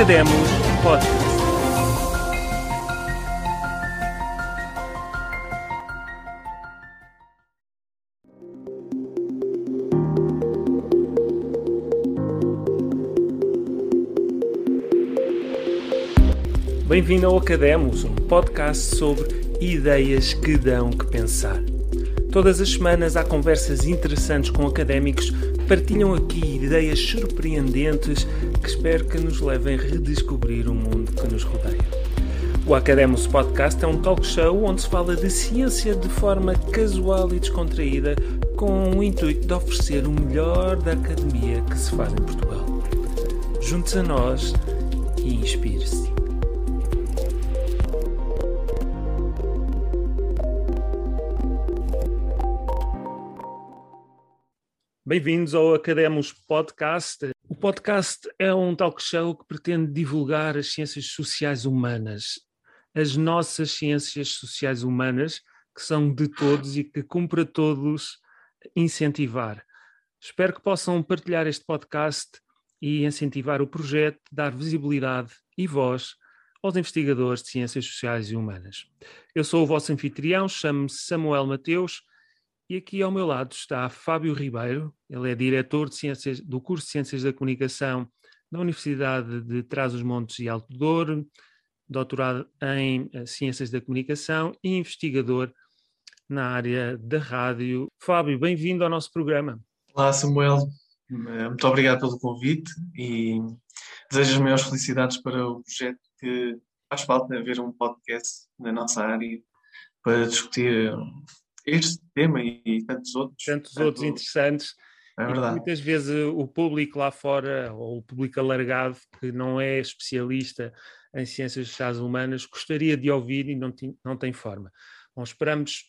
Academos Podcast. Bem-vindo ao Academos, um podcast sobre ideias que dão que pensar. Todas as semanas há conversas interessantes com académicos que partilham aqui ideias surpreendentes que espero que nos levem a redescobrir o mundo que nos rodeia. O Academos Podcast é um talk show onde se fala de ciência de forma casual e descontraída, com o intuito de oferecer o melhor da academia que se faz em Portugal. Junte-se a nós e inspire-se. Bem-vindos ao Academos Podcast. O podcast é um talk show que pretende divulgar as ciências sociais humanas, as nossas ciências sociais humanas, que são de todos e que cumpre a todos incentivar. Espero que possam partilhar este podcast e incentivar o projeto, dar visibilidade e voz aos investigadores de ciências sociais e humanas. Eu sou o vosso anfitrião, chamo-me Samuel Mateus e aqui ao meu lado está Fábio Ribeiro, ele é diretor de ciências, do curso de Ciências da Comunicação da Universidade de Trás-os-Montes e Alto Douro, doutorado em eh, Ciências da Comunicação e investigador na área da rádio. Fábio, bem-vindo ao nosso programa. Olá, Samuel. Eh, muito obrigado pelo convite e desejo as maiores felicidades para o projeto que faz falta haver um podcast na nossa área para discutir este tema e tantos outros. Tantos tanto, outros interessantes. É verdade. muitas vezes o público lá fora, ou o público alargado, que não é especialista em ciências sociais humanas, gostaria de ouvir e não tem, não tem forma. Bom, esperamos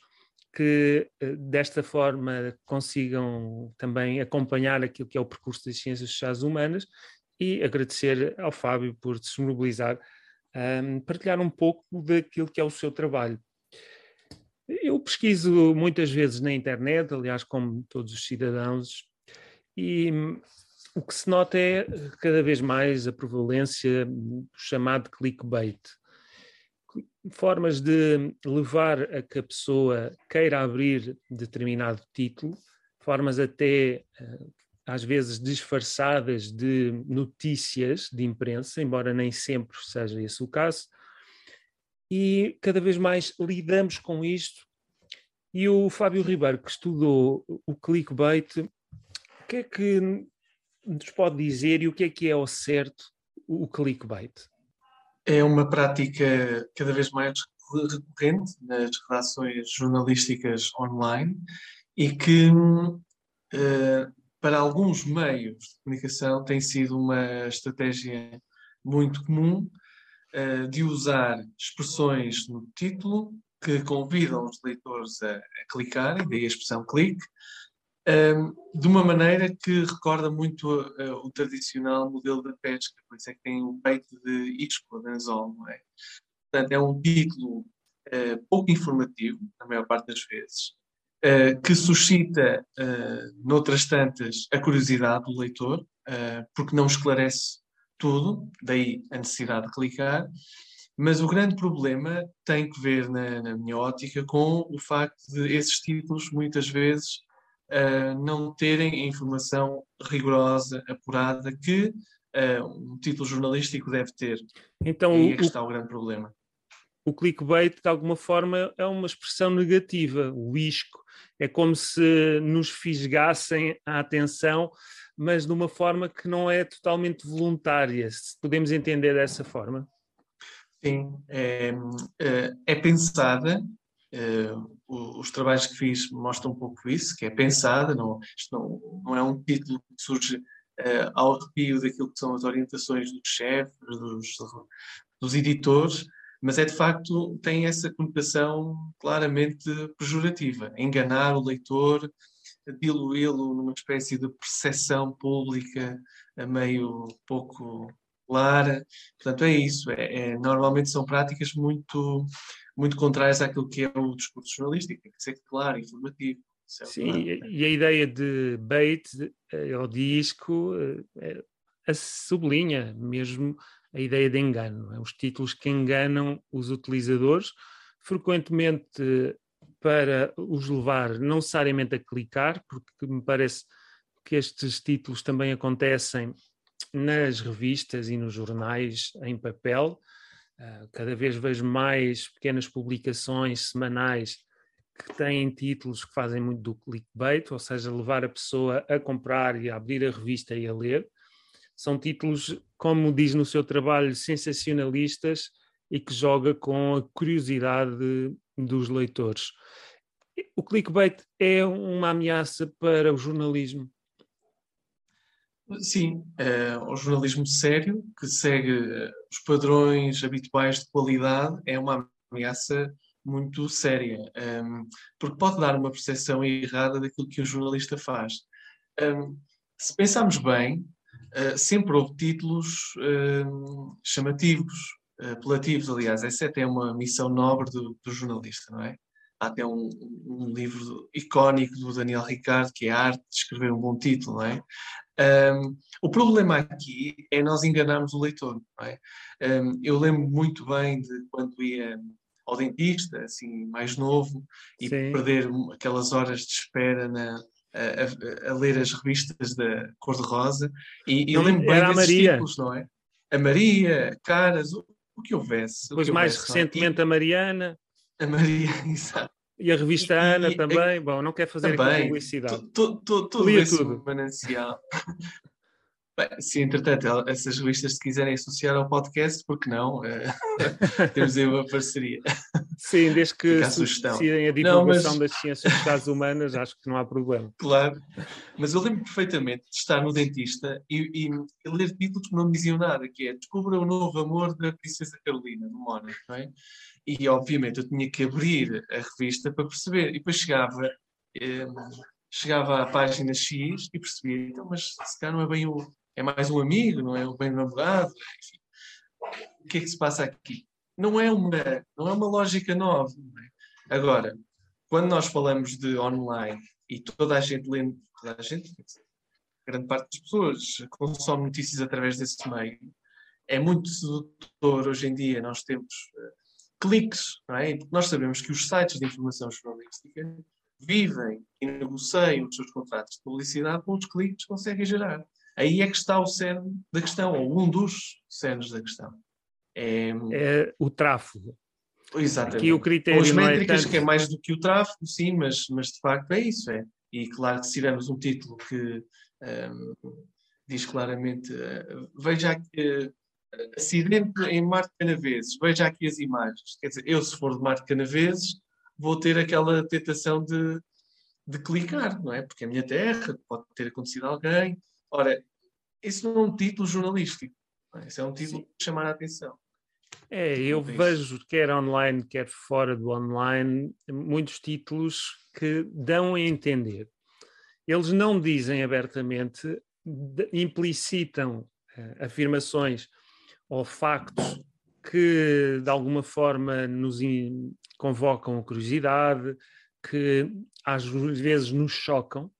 que eh, desta forma consigam também acompanhar aquilo que é o percurso das ciências sociais humanas e agradecer ao Fábio por se mobilizar, um, partilhar um pouco daquilo que é o seu trabalho. Eu pesquiso muitas vezes na internet, aliás, como todos os cidadãos, e hum, o que se nota é cada vez mais a prevalência do chamado clickbait. Formas de levar a que a pessoa queira abrir determinado título, formas até eh, às vezes disfarçadas de notícias de imprensa, embora nem sempre seja esse o caso, e cada vez mais lidamos com isto. E o Fábio Ribeiro, que estudou o clickbait, o que é que nos pode dizer e o que é que é ao certo o clickbait? É uma prática cada vez mais recorrente nas redações jornalísticas online e que uh, para alguns meios de comunicação tem sido uma estratégia muito comum uh, de usar expressões no título que convidam os leitores a, a clicar, daí a expressão clique, um, ehm, de uma maneira que recorda muito uh, o tradicional modelo da pesca, por isso é que tem o peito de isco, de anzol, não é? Portanto, é um título uh, pouco informativo, na maior parte das vezes, uh, que suscita, noutras tantas, a curiosidade do leitor, porque não esclarece tudo, daí a necessidade de clicar. Mas o grande problema tem que ver, na, na minha ótica, com o facto de esses títulos muitas vezes uh, não terem a informação rigorosa, apurada, que uh, um título jornalístico deve ter. Então, e aí é que está o grande problema. O clickbait, de alguma forma, é uma expressão negativa. O isco é como se nos fisgassem a atenção mas de uma forma que não é totalmente voluntária, se podemos entender dessa forma. Sim, é, é, é pensada, é, os trabalhos que fiz mostram um pouco isso, que é pensada, não, isto não, não é um título que surge é, ao arrepio daquilo que são as orientações dos chefes, dos, dos editores, mas é de facto, tem essa conotação claramente pejorativa, enganar o leitor, diluí-lo numa espécie de percepção pública meio pouco clara. Portanto, é isso. É, é, normalmente são práticas muito, muito contrárias àquilo que é o discurso jornalístico. Tem que ser claro, informativo. É Sim, claro. e a ideia de bait, ou disco, é, sublinha mesmo a ideia de engano. É? Os títulos que enganam os utilizadores, frequentemente para os levar não necessariamente a clicar, porque me parece que estes títulos também acontecem nas revistas e nos jornais em papel. Uh, cada vez vejo mais pequenas publicações semanais que têm títulos que fazem muito do clickbait, ou seja, levar a pessoa a comprar e a abrir a revista e a ler. São títulos, como diz no seu trabalho, sensacionalistas e que joga com a curiosidade dos leitores. O clickbait é uma ameaça para o jornalismo? Sim, é, o jornalismo sério, que segue eh, os padrões habituais de qualidade, é uma ameaça muito séria, um, ehm, porque pode dar uma percepção errada daquilo que o jornalista faz. Um, ehm, se pensarmos bem, uh, sempre houve títulos uh, chamativos, apelativos, aliás, essa é até uma missão nobre do, do jornalista, não é? Há até um, um, livro icónico do Daniel Ricardo, que é a arte de escrever um bom título, não é? Um, o problema aqui é nós enganarmos o leitor, não é? Um, eu lembro muito bem de quando ia ao dentista, assim, mais novo, e Sim. perder aquelas horas de espera na, a, a, a, ler as revistas da Cor-de-Rosa, e, e eu lembro bem Era desses Maria. títulos, não é? A Maria, Caras, o, que houvesse. Depois, mais houvesse, é? recentemente, é? a Mariana. A Maria, exato. E a revista e, Ana e, também. Bom, não quer fazer também, publicidade. Tudo esse tudo. manancial. Bem, se entretanto essas revistas se quiserem associar ao podcast, porque não? Uh, temos aí uma parceria. Sim, desde que associem a divulgação não, mas... das ciências sociais humanas, acho que não há problema. Claro, mas eu lembro perfeitamente de estar no dentista e, e, ler títulos que não me diziam nada, que é Descubra o novo amor da Princesa Carolina, no Mónaco, não é? E obviamente eu tinha que abrir a revista para perceber, e depois chegava... Eh, chegava à página X e percebia, então, mas se calhar não é bem o, é mais um amigo, não é um bem namorado, enfim. O que é que se passa aqui? Não é uma, não é uma lógica nova. É? Agora, quando nós falamos de online e toda a gente lê, toda a gente, grande parte das pessoas consome notícias através desse meio, é muito sedutor hoje em dia nós temos uh, cliques, não é? Porque nós sabemos que os sites de informação jornalística vivem e negociam os seus contratos de publicidade com os cliques que conseguem gerar. Aí é que está o cerne da questão, ou um dos cernes da questão. É, é o tráfego. Exatamente. Aqui o critério as métricas, é tanto... que é mais do que o tráfego, sim, mas, mas de facto é isso. É. E claro que se tivermos um título que um, diz claramente uh, veja aqui uh, acidente em Marte Canaveses, veja aqui as imagens. Quer dizer, eu se for de Marte Canaveses vou ter aquela tentação de, de clicar, não é? Porque é a minha terra, pode ter acontecido a alguém, Ora, isso não é um título jornalístico. É? Isso é um título Sim. de chamar a atenção. É, eu vejo, quer online, quer fora do online, muitos títulos que dão a entender. Eles não dizem abertamente, implicitam uh, afirmações ou factos que de alguma forma nos convocam curiosidade, que às vezes nos chocam,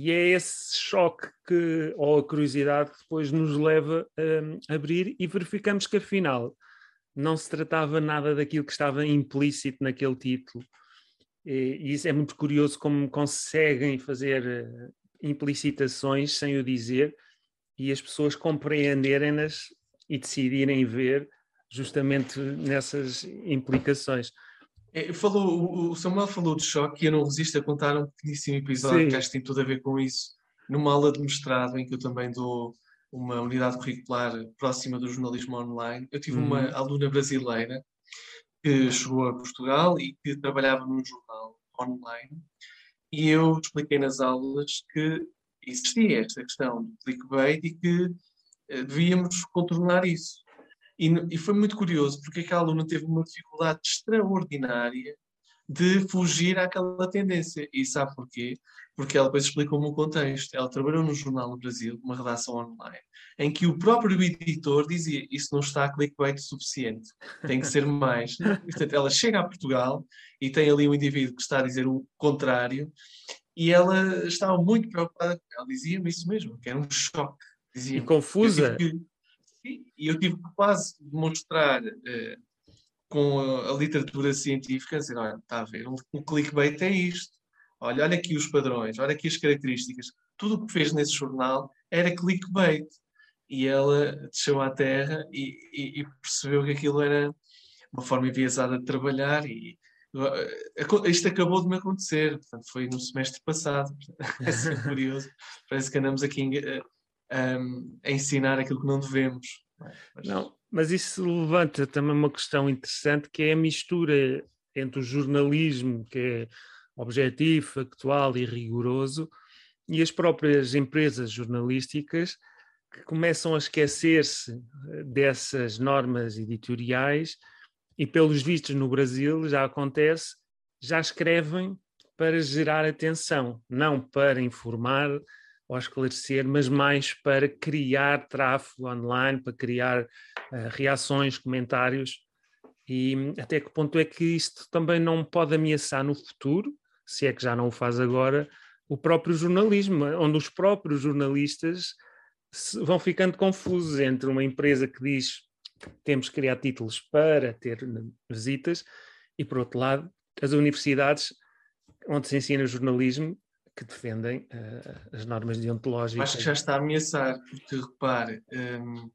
e é esse choque que, ou a curiosidade que depois nos leva a abrir e verificamos que afinal não se tratava nada daquilo que estava implícito naquele título. E, isso é muito curioso como conseguem fazer uh, implicitações sem o dizer e as pessoas compreenderem-nas e decidirem ver justamente nessas implicações. É, falou, o Samuel falou de choque e eu não resisto a contar um pequeníssimo episódio Sim. que acho que tem tudo a ver com isso. Numa aula de mestrado em que eu também dou uma unidade curricular próxima do jornalismo online, eu tive uhum. uma aluna brasileira que chegou a Portugal e que trabalhava num jornal online e eu expliquei nas aulas que existia esta questão do clickbait e que eh, devíamos contornar isso. E, e foi muito curioso porque aquela aluna teve uma dificuldade extraordinária de fugir àquela tendência. E sabe porquê? Porque ela depois explicou-me o contexto. Ela trabalhou no Jornal do Brasil, uma redação online, em que o próprio editor dizia isso não está clickbait suficiente, tem que ser mais. Portanto, ela chega a Portugal e tem ali um indivíduo que está a dizer o contrário e ela estava muito preocupada. Ela dizia-me isso mesmo, que era um choque e confusa. E eu tive que quase demonstrar uh, com a, a, literatura científica, dizer, olha, está a ver, um clickbait é isto. Olha, olha aqui os padrões, olha aqui as características. Tudo o que fez nesse jornal era clickbait. E ela desceu à terra e, e, e percebeu que aquilo era uma forma enviesada de trabalhar e uh, isto acabou de me acontecer, portanto foi no semestre passado, é curioso, parece que andamos aqui a, a, ensinar aquilo que não devemos. Mas... Não, mas isso levanta também uma questão interessante que é a mistura entre o jornalismo, que é objetivo, factual e rigoroso, e as próprias empresas jornalísticas que começam a esquecer-se dessas normas editoriais e, pelos vistos no Brasil, já acontece, já escrevem para gerar atenção, não para informar ou esclarecer, mas mais para criar tráfego online, para criar uh, reações, comentários. E até que ponto é que isto também não pode ameaçar no futuro, se é que já não o faz agora, o próprio jornalismo, onde os próprios jornalistas vão ficando confusos entre uma empresa que diz que temos que criar títulos para ter visitas e, por outro lado, as universidades onde se ensina jornalismo que defendem uh, as normas deontológicas. Acho que já está a ameaçar, porque repare, um,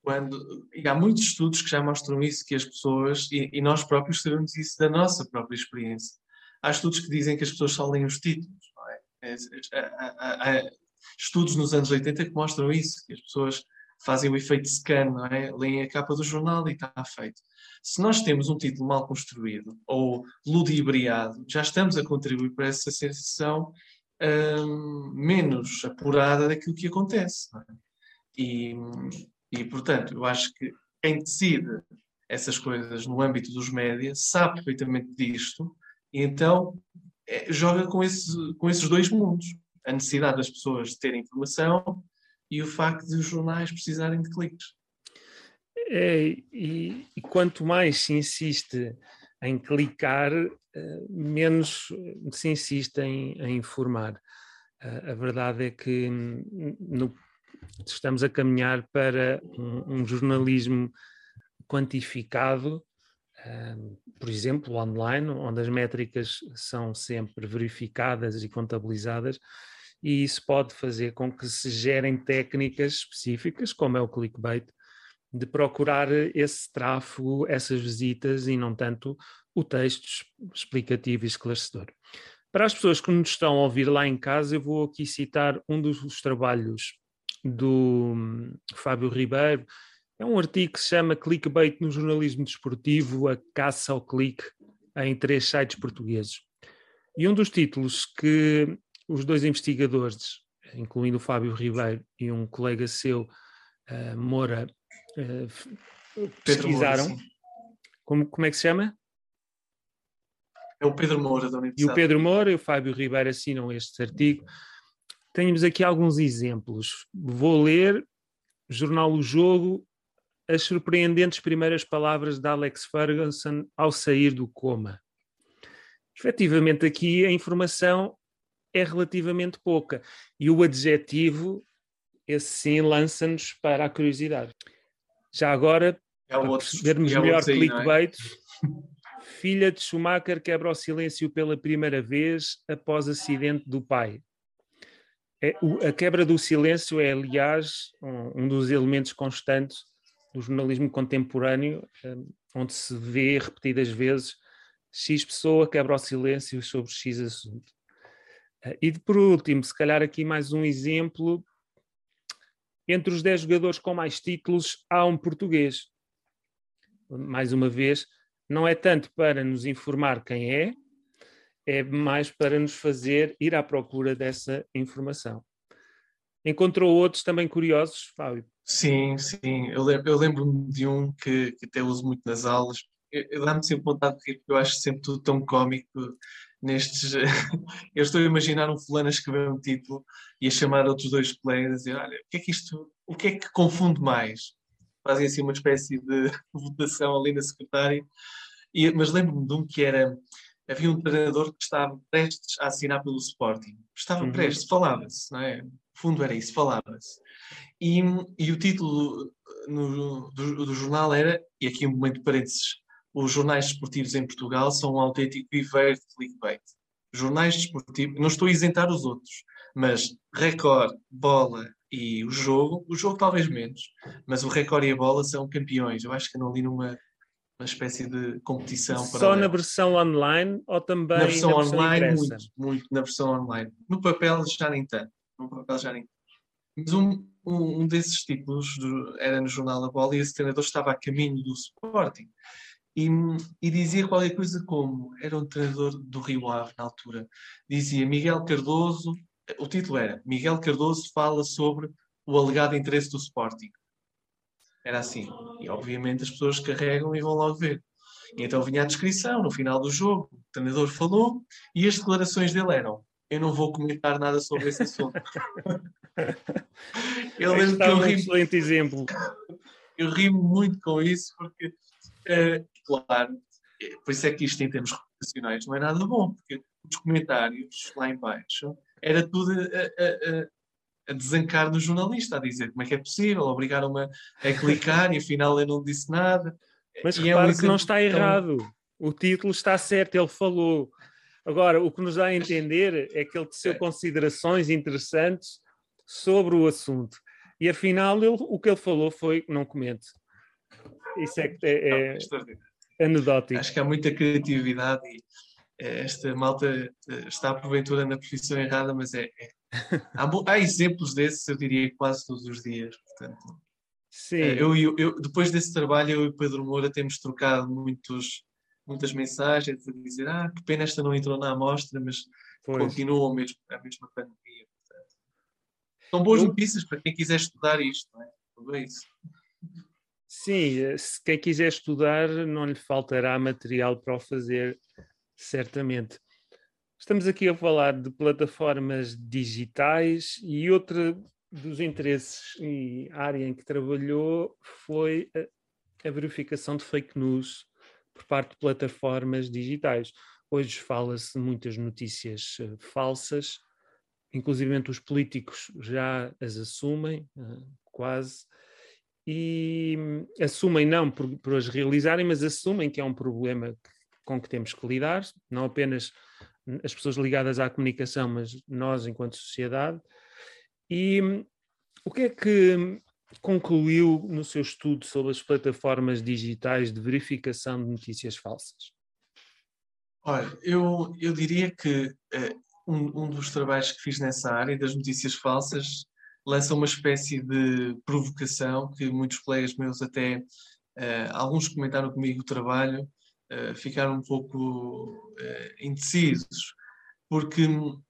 quando, há muitos estudos que já mostram isso, que as pessoas, e, e, nós próprios sabemos isso da nossa própria experiência. Há estudos que dizem que as pessoas só leem os títulos, não é? é, é, é, é estudos nos anos 80 que mostram isso, que as pessoas fazem o efeito scan, não é? leem a capa do jornal e está feito. Se nós temos um título mal construído ou ludibriado, já estamos a contribuir para essa sensação hum, menos apurada daquilo que acontece. É? E, e, portanto, eu acho que quem decide essas coisas no âmbito dos médias sabe perfeitamente disto e então é, joga com, esse, com esses dois mundos a necessidade das pessoas de terem informação e o facto de os jornais precisarem de cliques. É, e, e, quanto mais se insiste em clicar, uh, menos se insiste em, em informar. Uh, a verdade é que no, estamos a caminhar para um, um jornalismo quantificado, uh, por exemplo, online, onde as métricas são sempre verificadas e contabilizadas, e isso pode fazer com que se gerem técnicas específicas, como é o clickbait, de procurar esse tráfego, essas visitas e não tanto o texto explicativo e esclarecedor. Para as pessoas que nos estão a ouvir lá em casa, eu vou aqui citar um dos trabalhos do hum, Fábio Ribeiro. É um artigo que se chama Clickbait no jornalismo desportivo, a caça ao clique em três sites portugueses. E um dos títulos que os dois investigadores, incluindo o Fábio Ribeiro e um colega seu, uh, Moura, uh, pesquisaram. Moura, como, como é que se chama? É o Pedro Moura da Universidade. E o Pedro Moura e o Fábio Ribeiro assinam este artigo. Temos aqui alguns exemplos. Vou ler, Jornal O Jogo, as surpreendentes primeiras palavras de Alex Ferguson ao sair do coma. Efetivamente, aqui a informação é relativamente pouca. E o adjetivo, esse sim, lança-nos para a curiosidade. Já agora, é para percebermos é melhor aí, é? clickbait, é? filha de Schumacher quebra o silêncio pela primeira vez após acidente do pai. É, o, a quebra do silêncio é, aliás, um, um, dos elementos constantes do jornalismo contemporâneo, um, onde se vê repetidas vezes X pessoa quebra o silêncio sobre X assunto. E por último, se calhar aqui mais um exemplo, entre os 10 jogadores com mais títulos há um português. Mais uma vez, não é tanto para nos informar quem é, é mais para nos fazer ir à procura dessa informação. Encontrou outros também curiosos, Fábio? Sim, sim. Eu lembro-me lembro de um que, que, até uso muito nas aulas. Dá-me sempre vontade de rir, porque eu acho sempre tudo tão cómico nestes. eu estou a imaginar um fulano a escrever um título e a chamar outros dois colegas a dizer: olha, o que é que isto, o que é que confunde mais? Fazem assim uma espécie de votação ali na secretária. E, mas lembro-me de um que era. Havia um treinador que estava prestes a assinar pelo Sporting. Estava uhum. prestes, falava-se, não é? fundo era isso, falava-se. E, e, o título no, do, do, jornal era, e aqui um momento de parênteses, os jornais desportivos em Portugal são um autêntico viveiro de clickbait. Jornais desportivos, não estou a isentar os outros, mas Record, Bola e o jogo, o jogo talvez menos, mas o Record e a Bola são campeões. Eu acho que não ali numa uma espécie de competição. Só na versão online ou também na versão, na versão online? Impressa? Muito, muito na versão online. No papel já nem tanto. No papel já nem Mas um, um, desses do, era no Jornal da Bola e esse treinador estava a caminho do Sporting. E, e, dizia qualquer coisa como era um treinador do Rio Ave na altura. Dizia Miguel Cardoso, o título era Miguel Cardoso fala sobre o alegado interesse do Sporting. Era assim. E obviamente as pessoas carregam e vão logo ver. E então vinha a descrição no final do jogo. O treinador falou e as declarações dele eram: Eu não vou comentar nada sobre esse assunto. eu lembro que eu ri. Um excelente exemplo. Eu ri muito com isso porque, uh, claro, por isso é que isto em termos reputacionais não é nada bom, porque os comentários lá embaixo era tudo a, a, a, a desancar no jornalista, a dizer como é que é possível, obrigaram-me a, clicar e afinal eu não disse nada. Mas e repare é um que não está errado. O título está certo, ele falou. Agora, o que nos dá a entender é que ele teceu é. considerações interessantes sobre o assunto. E afinal, ele, o que ele falou foi não comente. Isso é, é, é anedótico. Acho que há muita criatividade e eh, esta malta eh, está porventura na profissão errada, mas é, é há, há, exemplos desses, eu diria, quase todos os dias. Portanto, Sim. Eh, eu, eu, eu, depois desse trabalho, eu e o Pedro Moura temos trocado muitos, muitas mensagens a dizer ah, que pena esta não entrou na amostra, mas pois. continua a mesma, a mesma pandemia. Portanto. São boas notícias para quem quiser estudar isto, não é? Tudo isso. Sim, eh, se quem quiser estudar, não lhe faltará material para o fazer, certamente. Estamos aqui a falar de plataformas digitais e outra dos interesses e área em que trabalhou foi a, a verificação de fake news por parte de plataformas digitais. Hoje fala-se muitas notícias uh, falsas, inclusive os políticos já as assumem, uh, quase, e um, assumem não por, por, as realizarem, mas assumem que é um problema com que temos que lidar, não apenas as pessoas ligadas à comunicação, mas nós enquanto sociedade. E o que é que concluiu no seu estudo sobre as plataformas digitais de verificação de notícias falsas? Olha, eu, eu diria que uh, um, um dos trabalhos que fiz nessa área das notícias falsas lança uma espécie de provocação que muitos colegas meus até, uh, alguns comentaram comigo o trabalho, uh, ficaram um pouco uh, indecisos, porque um,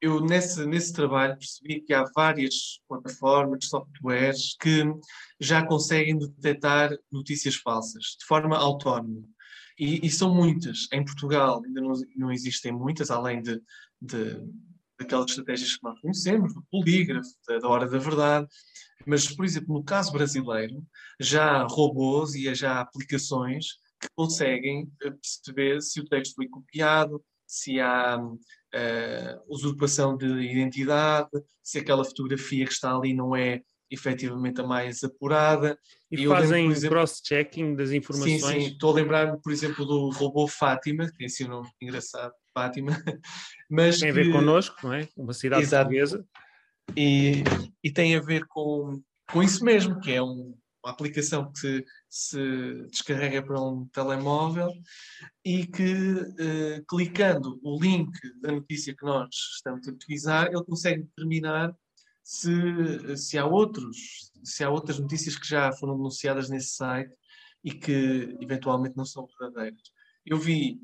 eu nesse, nesse trabalho percebi que há várias plataformas, softwares que já conseguem detectar notícias falsas de forma autónoma. E, e são muitas. Em Portugal ainda não, não existem muitas, além de, de daquelas estratégias que nós conhecemos, do polígrafo, da, da hora da verdade. Mas, por exemplo, no caso brasileiro, já há robôs e já há aplicações que conseguem eh, perceber se o texto foi copiado, se há uh, usurpação de identidade, se aquela fotografia que está ali não é efetivamente a mais apurada. E, e fazem cross-checking das informações? Sim, sim. Estou a lembrar-me, por exemplo, do robô Fátima, que tem assim um nome engraçado, Fátima. Mas tem a ver que... connosco, não é? Uma cidade Exato. portuguesa. E, e tem a ver com, com isso mesmo, que é um, uma aplicação que se descarrega para um telemóvel e que, uh, clicando o link da notícia que nós estamos a utilizar, ele consegue determinar se, se, há outros, se há outras notícias que já foram denunciadas nesse site e que eventualmente não são verdadeiras. Eu vi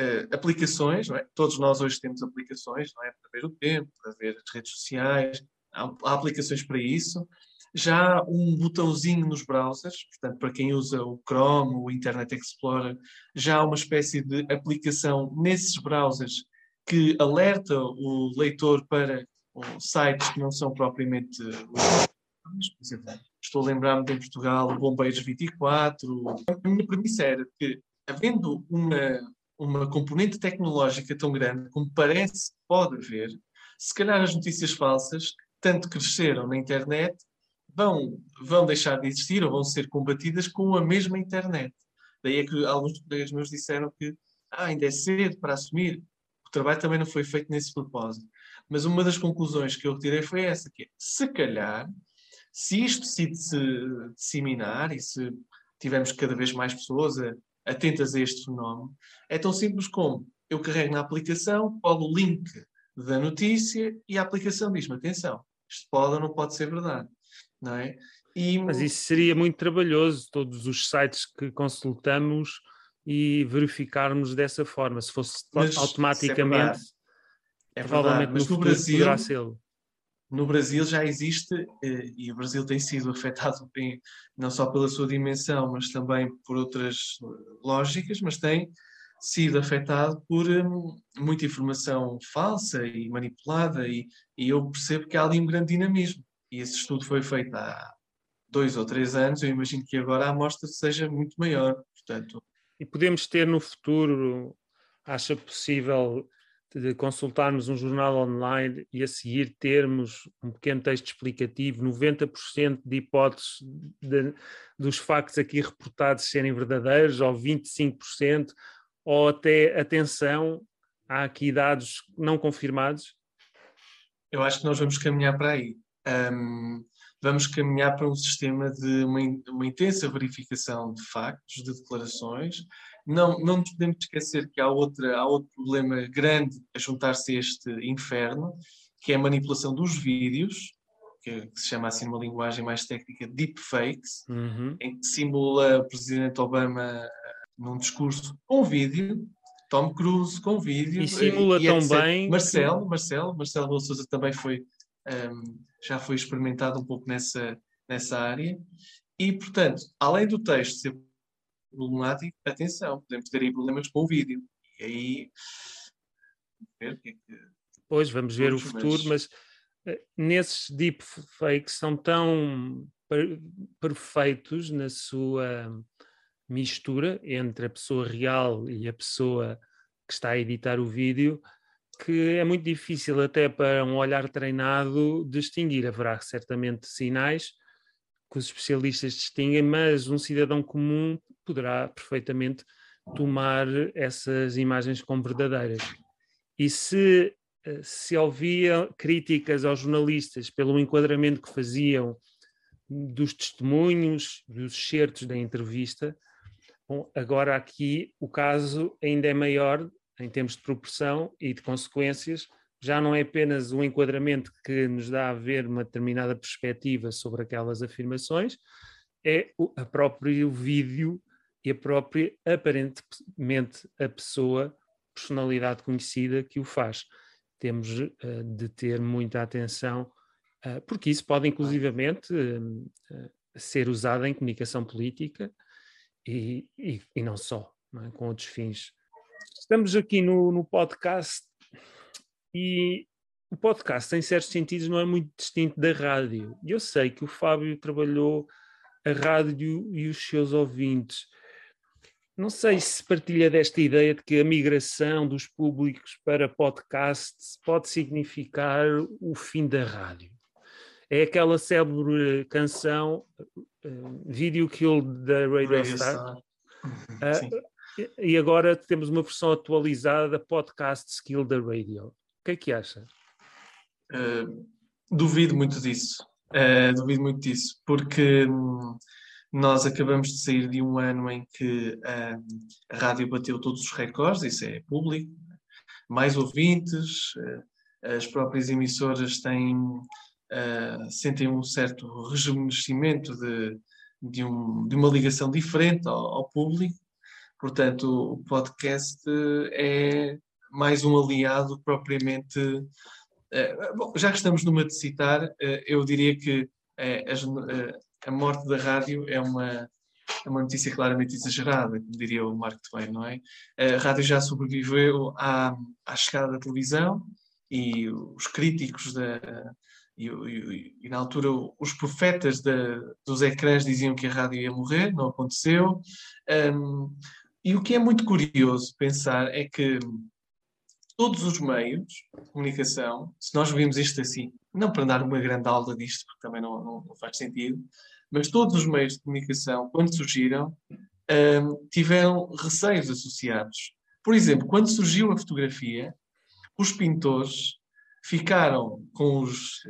uh, aplicações, é? todos nós hoje temos aplicações é? para ver o tempo, para ver as redes sociais, há, há aplicações para isso já há um botãozinho nos browsers, portanto, para quem usa o Chrome, o Internet Explorer, já há uma espécie de aplicação nesses browsers que alerta o leitor para sites que não são propriamente. Estou a lembrar-me de Portugal, Bombeiros 24. A minha premissa era que, havendo uma, uma componente tecnológica tão grande como parece que pode haver, se calhar as notícias falsas, tanto cresceram na internet, vão, vão deixar de existir ou vão ser combatidas com a mesma internet. Daí é que alguns colegas meus disseram que ah, ainda é cedo para assumir. O trabalho também não foi feito nesse propósito. Mas uma das conclusões que eu retirei foi essa, que é, se calhar, se isto se disseminar e se tivermos cada vez mais pessoas atentas a este fenómeno, é tão simples como eu carrego na aplicação, colo o link da notícia e a aplicação diz-me, atenção, isto pode ou não pode ser verdade, não é? E... Mas isso seria muito trabalhoso, todos os sites que consultamos e verificarmos dessa forma, se fosse Mas, automaticamente, é, é provavelmente Mas no, Brasil, no Brasil já existe, eh, e o Brasil tem sido afetado não só pela sua dimensão, mas também por outras lógicas, mas tem sido afetado por hum, muita informação falsa e manipulada, e, e, eu percebo que há ali um grande dinamismo. E esse estudo foi feito há dois ou três anos, eu imagino que agora a amostra seja muito maior. Portanto... E podemos ter no futuro, acha possível de consultarmos um jornal online e a seguir termos um pequeno texto explicativo, 90% de hipóteses de, dos factos aqui reportados serem verdadeiros, ou 25%, ou até, atenção, há aqui dados não confirmados? Eu acho que nós vamos caminhar para aí. Um, vamos caminhar para um sistema de uma, uma, intensa verificação de factos, de declarações. Não, não nos podemos esquecer que há, outra, há outro problema grande a juntar-se a este inferno, que é a manipulação dos vídeos, que, que, se chama assim numa linguagem mais técnica deepfakes, uhum. em que simula o presidente Obama num discurso com vídeo, Tom Cruise com vídeo. E simula e, tão bem. Marcelo, Marcelo, Marcelo Rebelo Sousa também foi, um, já foi experimentado um pouco nessa, nessa área. E, portanto, além do texto ser problemático, atenção, podemos ter aí problemas com o vídeo. E aí. Ver o que é que. Pois, vamos ver o futuro, mas, mas uh, nesses deepfakes são tão per perfeitos na sua mistura entre a pessoa real e a pessoa que está a editar o vídeo, que é muito difícil até para um olhar treinado distinguir. Haverá certamente sinais que os especialistas distinguem, mas um cidadão comum poderá perfeitamente tomar essas imagens como verdadeiras. E se eh, se ouvia críticas aos jornalistas pelo enquadramento que faziam dos testemunhos, dos certos da entrevista, Bom, agora aqui o caso ainda é maior em termos de proporção e de consequências, já não é apenas o enquadramento que nos dá a ver uma determinada perspectiva sobre aquelas afirmações, é o próprio vídeo e a própria, aparentemente, a pessoa, personalidade conhecida que o faz. Temos uh, de ter muita atenção, uh, porque isso pode inclusivamente uh, ser usado em comunicação política, e, e, e não só, não é? com outros fins. Estamos aqui no, no podcast e o podcast, em certos sentidos, não é muito distinto da rádio. Eu sei que o Fábio trabalhou a rádio e os seus ouvintes. Não sei se partilha desta ideia de que a migração dos públicos para podcasts pode significar o fim da rádio. É aquela célebre canção uh, Video Killed the Radio, Radio Star. Star. Uh, e agora temos uma versão atualizada Podcast Kill the Radio. O que é que acha? Uh, duvido muito disso. Uh, duvido muito disso, porque hum, nós acabamos de sair de um ano em que hum, a rádio bateu todos os recordes, isso é público, mais ouvintes, as próprias emissoras têm uh, sentem um certo rejuvenescimento de, de, um, de uma ligação diferente ao, ao, público. Portanto, o podcast é mais um aliado propriamente. Uh, bom, já que estamos numa de citar, uh, eu diria que as, a morte da rádio é uma, é uma notícia claramente exagerada, diria o Mark Twain, não é? A rádio já sobreviveu à, à chegada da televisão e os críticos da, e, e, e, na altura os profetas dos ecrãs diziam que a rádio ia morrer, não aconteceu. Um, e o que é muito curioso pensar é que todos os meios de comunicação, se nós vimos isto assim, não para dar uma grande aula disto, porque também não, não, não faz sentido, mas todos os meios de comunicação, quando surgiram, um, tiveram receios associados. Por exemplo, quando surgiu a fotografia, os pintores ficaram com os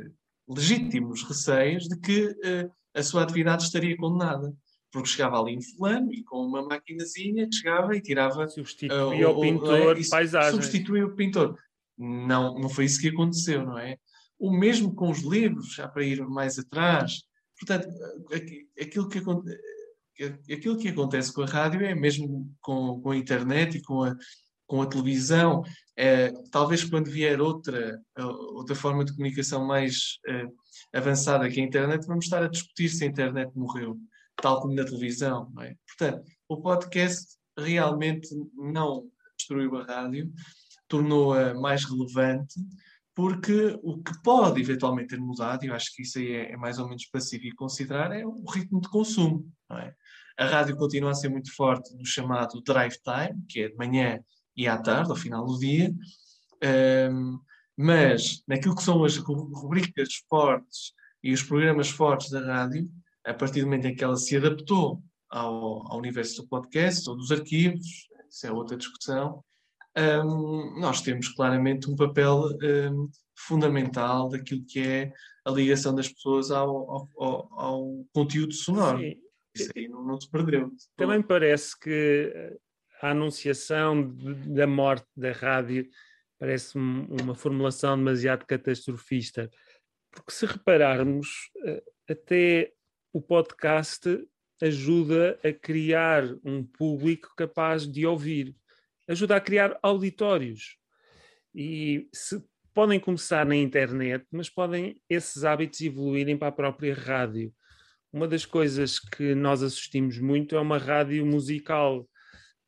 legítimos receios de que uh, a sua atividade estaria condenada porque chegava ali um fulano e com uma maquinazinha chegava e tirava. Substituía uh, o, o pintor de paisagem. Substituía o pintor. Não, não foi isso que aconteceu, não é? O mesmo com os livros, já para ir mais atrás. Portanto, aquilo que, aquilo que acontece com a rádio é mesmo com, com a internet e com a, com a televisão. É, talvez quando vier outra, outra forma de comunicação mais é, avançada que a internet, vamos estar a discutir se a internet morreu tal como na televisão. É? Portanto, o podcast realmente não destruiu a rádio, tornou-a mais relevante, porque o que pode eventualmente ter mudado, e eu acho que isso aí é, é mais ou menos pacífico considerar, é o ritmo de consumo. É? A rádio continua a ser muito forte no chamado drive time, que é de manhã e à tarde, ao final do dia, um, mas naquilo que são as rubricas fortes e os programas fortes da rádio, a partir do momento em que ela se adaptou ao, ao universo do podcast ou dos arquivos, isso é outra discussão, um, nós temos claramente um papel um, fundamental daquilo que é a ligação das pessoas ao, ao, ao conteúdo sonoro. Sim. Isso aí não, não se perdeu. Também parece que a anunciação da morte da rádio parece uma formulação demasiado catastrofista, porque se repararmos, eh, até o podcast ajuda a criar um público capaz de ouvir, ajuda a criar auditórios. E se, podem começar na internet, mas podem esses hábitos evoluírem para a própria rádio. Uma das coisas que nós assistimos muito é uma rádio musical.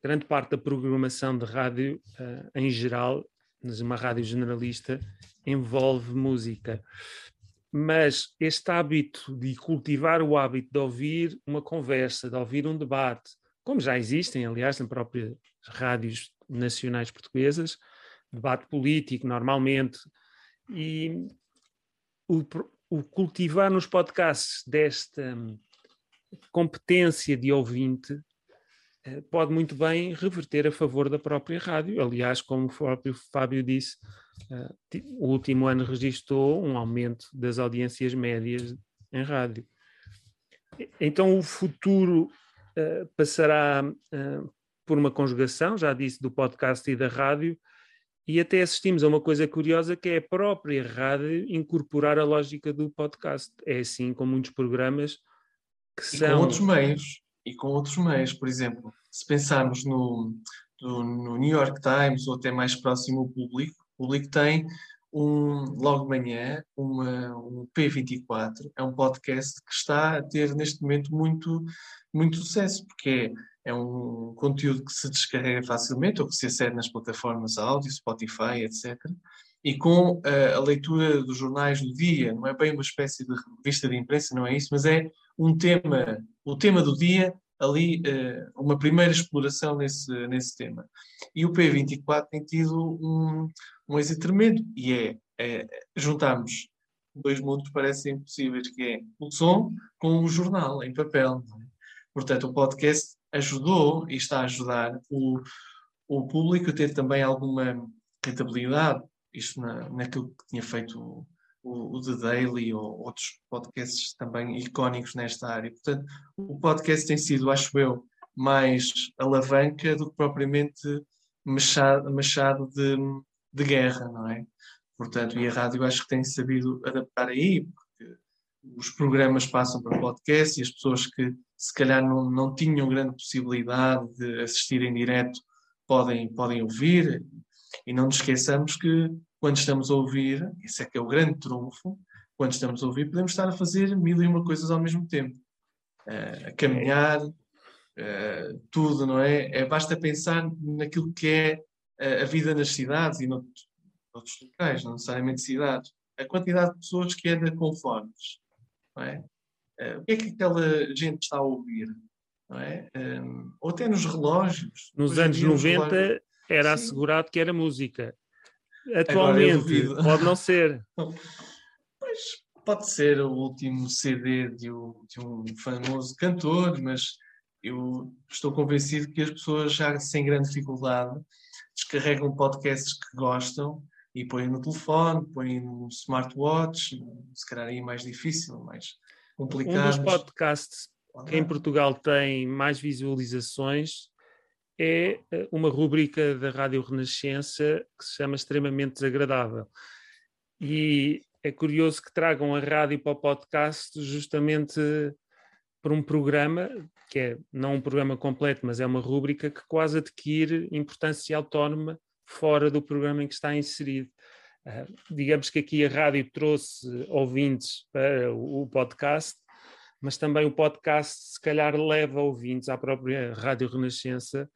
Grande parte da programação de rádio, uh, em geral, mas uma rádio generalista, envolve música mas este hábito de cultivar o hábito de ouvir uma conversa, de ouvir um debate, como já existem, aliás, nas próprias rádios nacionais portuguesas, debate político normalmente, e o, o cultivar nos podcasts desta hum, competência de ouvinte eh, pode muito bem reverter a favor da própria rádio. Aliás, como o próprio Fábio disse, uh, o último ano registrou um aumento das audiências médias em rádio. Então, o futuro uh, passará uh, por uma conjugação, já disse, do podcast e da rádio, e até assistimos a uma coisa curiosa que é a própria rádio incorporar a lógica do podcast. É assim com muitos programas que e são. Com outros meios e com outros meios. Por exemplo, se pensarmos no, no, no New York Times ou até mais próximo ao público, o público tem um, logo de manhã uma, um P24, é um podcast que está a ter neste momento muito, muito sucesso, porque é, é um conteúdo que se descarrega facilmente ou que se acede nas plataformas áudio, Spotify, etc. E com a, a leitura dos jornais do dia, não é bem uma espécie de revista de imprensa, não é isso, mas é um tema, o tema do dia ali uh, uma primeira exploração nesse, nesse tema. E o P24 tem tido um, um êxito tremendo e é, é juntarmos dois mundos parecem impossíveis, que é o som com o jornal em papel. É? Portanto, o podcast ajudou e está a ajudar o, o público a ter também alguma rentabilidade, isto na, naquilo que tinha feito o, o The Daily ou outros podcasts também icónicos nesta área. Portanto, o podcast tem sido, acho eu, mais alavanca do que propriamente machado, machado de, de guerra, não é? Portanto, e a rádio acho que tem sabido adaptar aí, os programas passam para podcast e as pessoas que se calhar não, não tinham grande possibilidade de assistir em direto podem, podem ouvir. E não nos esqueçamos que quando estamos a ouvir, isso é que é o grande trunfo, quando estamos a ouvir, podemos estar a fazer mil e uma coisas ao mesmo tempo. Uh, a caminhar, uh, tudo, não é? é? Basta pensar naquilo que é uh, a vida nas cidades e noutros, noutros locais, não necessariamente cidades. A quantidade de pessoas que anda com fones, não é? o que é que aquela gente está a ouvir? Não é? Um, ou até nos relógios. Nos anos 90 relógios... era Sim. assegurado que era música Atualmente, pode não ser. Pois, pode ser o último CD de um, de um famoso cantor, mas eu estou convencido que as pessoas já sem grande dificuldade descarregam podcasts que gostam e põem no telefone, põem no smartwatch, se calhar aí é mais difícil, mais complicado. Um dos podcasts que em Portugal tem mais visualizações é eh, uma rubrica da Rádio Renascença que se chama Extremamente Desagradável. E é curioso que tragam a rádio para o podcast justamente por um programa, que é não um programa completo, mas é uma rúbrica que quase adquire importância autónoma fora do programa em que está inserido. Uh, digamos que aqui a rádio trouxe ouvintes para o podcast, mas também o podcast se calhar leva ouvintes à própria Rádio Renascença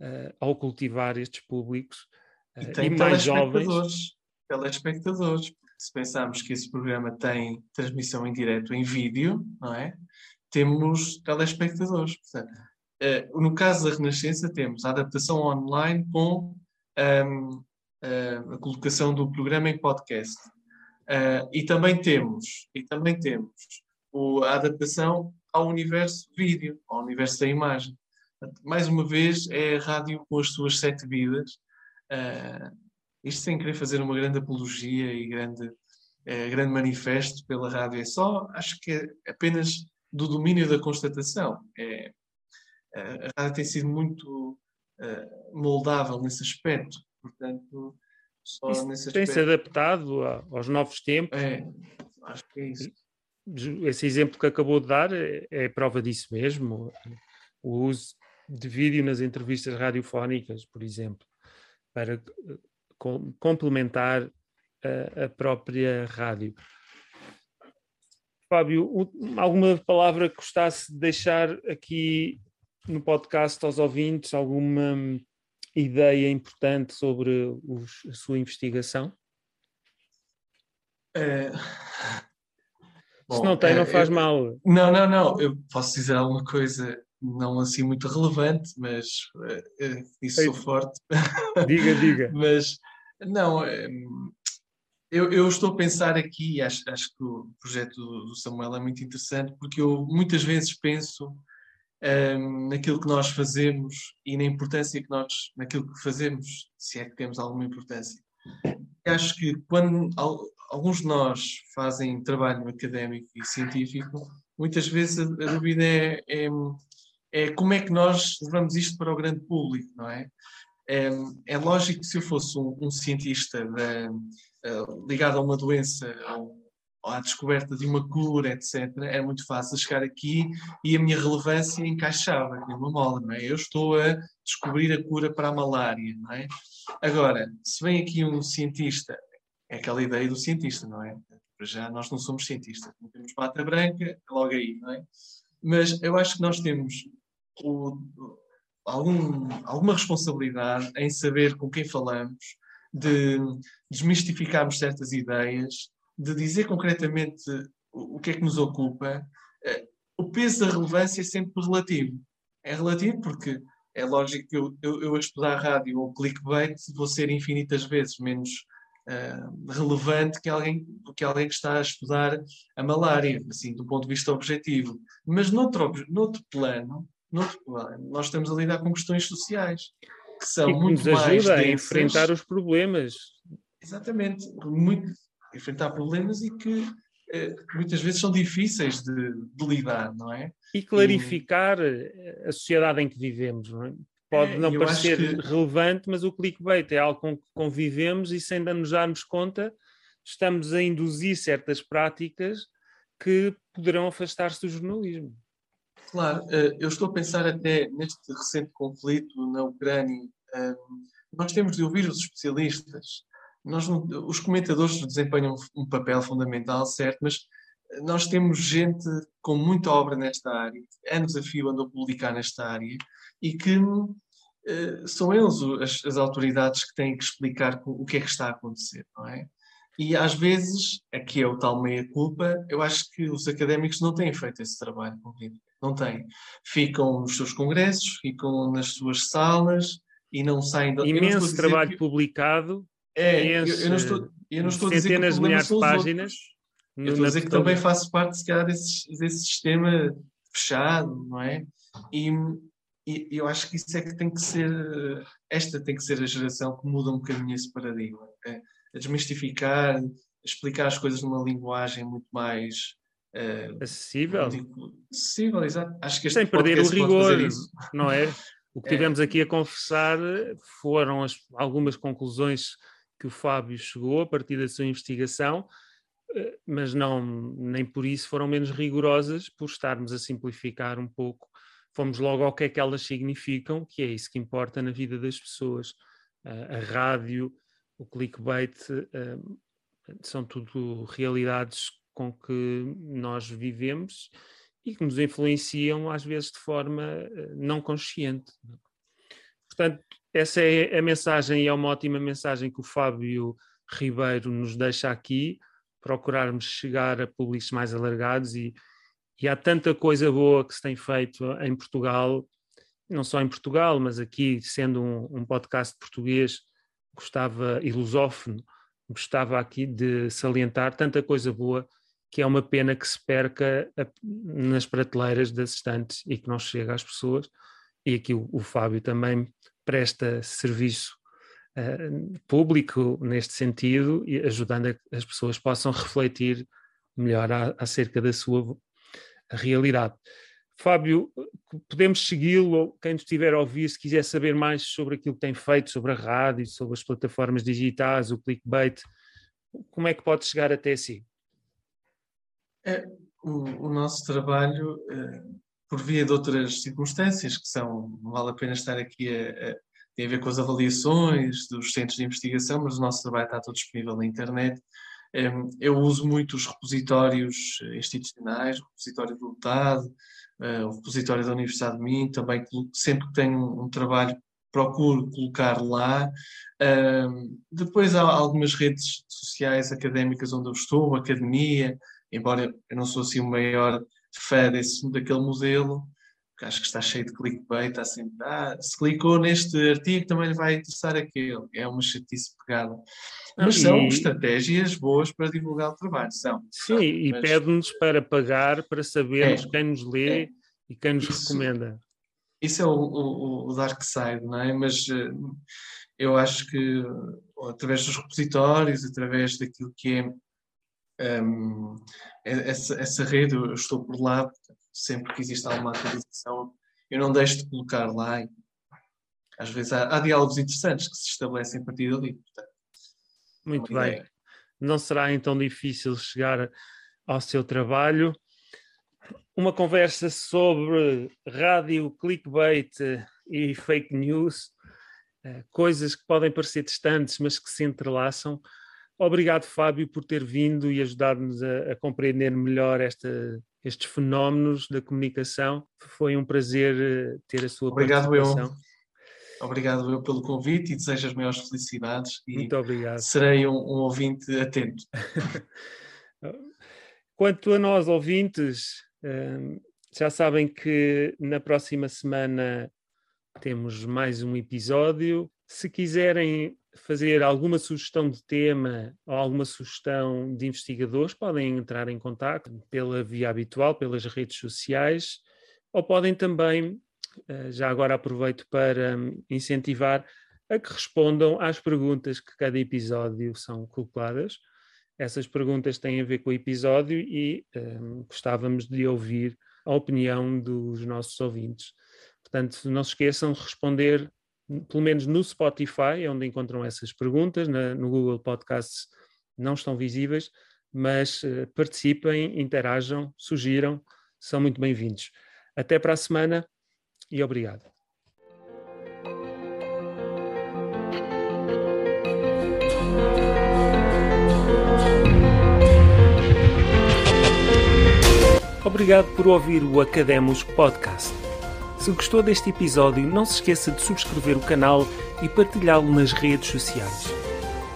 uh, ao cultivar estes públicos uh, e, tem e mais jovens. Telespectadores. Se pensarmos que esse programa tem transmissão em direto em vídeo, não é? Temos telespectadores. Portanto, no caso da Renascença, temos a adaptação online com um, uh, a colocação do programa em podcast. Uh, e também temos, e também temos o, a adaptação ao universo vídeo, ao universo da imagem. Mais uma vez, é a rádio com as suas sete vidas. Uh, isto sem querer fazer uma grande apologia e grande, uh, grande manifesto pela rádio, é só, acho que é apenas do domínio da constatação. É, a rádio tem sido muito uh, moldável nesse aspecto. Portanto, só isso nesse aspecto. Tem-se adaptado aos novos tempos. É, acho que é isso. Esse exemplo que acabou de dar é, é prova disso mesmo. O uso de vídeo nas entrevistas radiofónicas, por exemplo, para eh, complementar a, a própria rádio. Fábio, alguma palavra que gostasse de deixar aqui no podcast aos ouvintes alguma hum, ideia importante sobre os, a sua investigação? É... Bom, Se não tem, é, não faz mal. Não, não, não. Eu posso dizer alguma coisa não assim muito relevante, mas uh, isso sou forte. Diga, diga. mas não, eu, eu, estou a pensar aqui, acho, acho que o projeto do Samuel é muito interessante, porque eu muitas vezes penso naquilo que nós fazemos e na importância que nós, naquilo que fazemos, se é que temos alguma importância. Acho que quando alguns de nós fazem trabalho académico e científico, muitas vezes a, dúvida é, é, é, como é que nós levamos isto para o grande público, não é? É, é lógico que se eu fosse um, um cientista uh, ligado a uma doença, a um à descoberta de uma cura, etc., é muito fácil chegar aqui e a minha relevância encaixava aqui uma mola, não é? Eu estou a descobrir a cura para a malária, não é? Agora, se vem aqui um cientista, é aquela ideia do cientista, não é? Já nós não somos cientistas, não temos bata branca, logo aí, não é? Mas eu acho que nós temos o, algum, alguma responsabilidade em saber com quem falamos, de desmistificarmos certas ideias, de dizer concretamente o, que é que nos ocupa, eh, o peso da relevância é sempre relativo. É relativo porque é lógico que eu, eu, eu a estudar rádio ou clickbait vou ser infinitas vezes menos uh, relevante que alguém, que alguém que está a estudar a malária, assim, do ponto de vista objetivo. Mas noutro, noutro plano, noutro plano, nós estamos a lidar com questões sociais que são e que muito nos ajuda a enfrentar os problemas. Exatamente, muito, enfrentar problemas e que eh, muitas vezes são difíceis de, de, lidar, não é? E clarificar e... a sociedade em que vivemos, não é? Pode é, não parecer que... relevante, mas o clickbait é algo com que convivemos e sem nos darmos conta, estamos a induzir certas práticas que poderão afastar-se do jornalismo. Claro, eh, eu estou a pensar até neste recente conflito na Ucrânia, eh, nós temos de ouvir os especialistas, nós não, os comentadores desempenham um papel fundamental, certo, mas nós temos gente com muita obra nesta área, anos a fio andam a publicar nesta área, e que uh, são eles as, as, autoridades que têm que explicar o que é que está a acontecer, não é? E às vezes, aqui é o tal meia-culpa, eu acho que os académicos não têm feito esse trabalho não têm. Ficam nos seus congressos, ficam nas suas salas e não saem... Imenso trabalho que... publicado É, eu, eu, não estou, eu não estou a dizer que o problema são páginas. Eu estou a dizer que também faço parte, se calhar, desse, desse sistema fechado, não é? E, e eu acho que isso é que tem que ser, esta tem que ser a geração que muda um bocadinho esse paradigma. É, a desmistificar, explicar as coisas numa linguagem muito mais uh, acessível. acessível, exato. Acho que Sem perder o rigor, não é? O que é. tivemos aqui a conversar foram as, algumas conclusões que o Fábio chegou a partir da sua investigação, eh, mas não nem por isso foram menos rigorosas por estarmos a simplificar um pouco. Fomos logo ao que é que elas significam, que é isso que importa na vida das pessoas. A rádio, o clickbait, eh, são tudo realidades com que nós vivemos e que nos influenciam às vezes de forma eh, não consciente. Portanto, essa é a mensagem e é uma ótima mensagem que o Fábio Ribeiro nos deixa aqui, procurarmos chegar a públicos mais alargados e, e há tanta coisa boa que se tem feito em Portugal, não só em Portugal, mas aqui, sendo um, um podcast português, gostava, e lusófono, gostava aqui de salientar tanta coisa boa que é uma pena que se perca nas prateleiras das estantes e que não chega às pessoas. E aqui o, o Fábio também presta serviço uh, público neste sentido, e ajudando a que as pessoas possam refletir melhor a, acerca da sua realidade. Fábio, podemos segui-lo, quem estiver a ouvir, se quiser saber mais sobre aquilo que tem feito, sobre a rádio, sobre as plataformas digitais, o clickbait, como é que pode chegar até si? É, o, o, nosso trabalho, é, por via de outras circunstâncias, que são, não vale a pena estar aqui a, a tem a ver com as avaliações dos centros de investigação, mas o nosso trabalho está todo disponível na internet. É, eu uso muito os repositórios institucionais, o repositório do Estado, é, o repositório da Universidade de Minho, também sempre que tenho um trabalho procuro colocar lá. depois há algumas redes sociais académicas onde eu estou, academia, embora eu não sou assim o maior fã desse, daquele modelo, porque acho que está cheio de clickbait, está sempre, ah, se clicou neste artigo também lhe vai interessar aquele. É uma chatice pegada. Mas são e... estratégias boas para divulgar o trabalho, são. Sim, e mas... pede-nos para pagar, para sabermos é, quem nos lê é. e quem nos isso, recomenda. Isso é o, o, o, dark side, não é? Mas uh, eu acho que através dos repositórios, através daquilo que é um, essa, essa rede, eu estou por lá, sempre que existe alguma atualização, eu não deixo de colocar lá. E, às vezes há, há, diálogos interessantes que se estabelecem a partir dali. Portanto, Muito bem. Ideia. Não será então difícil chegar ao seu trabalho. Uma conversa sobre rádio, clickbait e fake news, eh, coisas que podem parecer distantes, mas que se entrelaçam. Obrigado, Fábio, por ter vindo e ajudar-nos a, a, compreender melhor esta, estes fenómenos da comunicação. Foi um prazer eh, ter a sua Obrigado, participação. Eu. Obrigado eu pelo convite e desejo as maiores felicidades. Muito obrigado. Serei um, um ouvinte atento. Quanto a nós, ouvintes, eh, já sabem que na próxima semana temos mais um episódio. Se quiserem fazer alguma sugestão de tema ou alguma sugestão de investigadores, podem entrar em contato pela via habitual, pelas redes sociais, ou podem também, eh, já agora aproveito para hum, incentivar a que respondam às perguntas que cada episódio são colocadas. Essas perguntas têm a ver com o episódio e um, gostávamos de ouvir a opinião dos nossos ouvintes. Portanto, não se esqueçam de responder pelo menos no Spotify, é onde encontram essas perguntas, na, no Google Podcasts não estão visíveis, mas uh, participem, interajam, sugiram, são muito bem-vindos. Até para a semana e obrigado. Obrigado por ouvir o Academos Podcast. Se gostou deste episódio, não se esqueça de subscrever o canal e partilhá-lo nas redes sociais.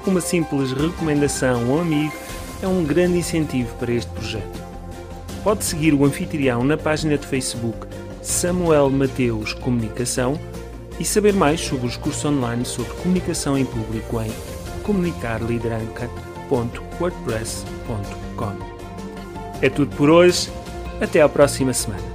Uma simples recomendação ou amigo é um grande incentivo para este projeto. Pode seguir o anfitrião na página de Facebook Samuel Mateus Comunicação e saber mais sobre os cursos online sobre comunicação em público em comunicarlideranca.wordpress.com. É tudo por hoje, até à próxima semana.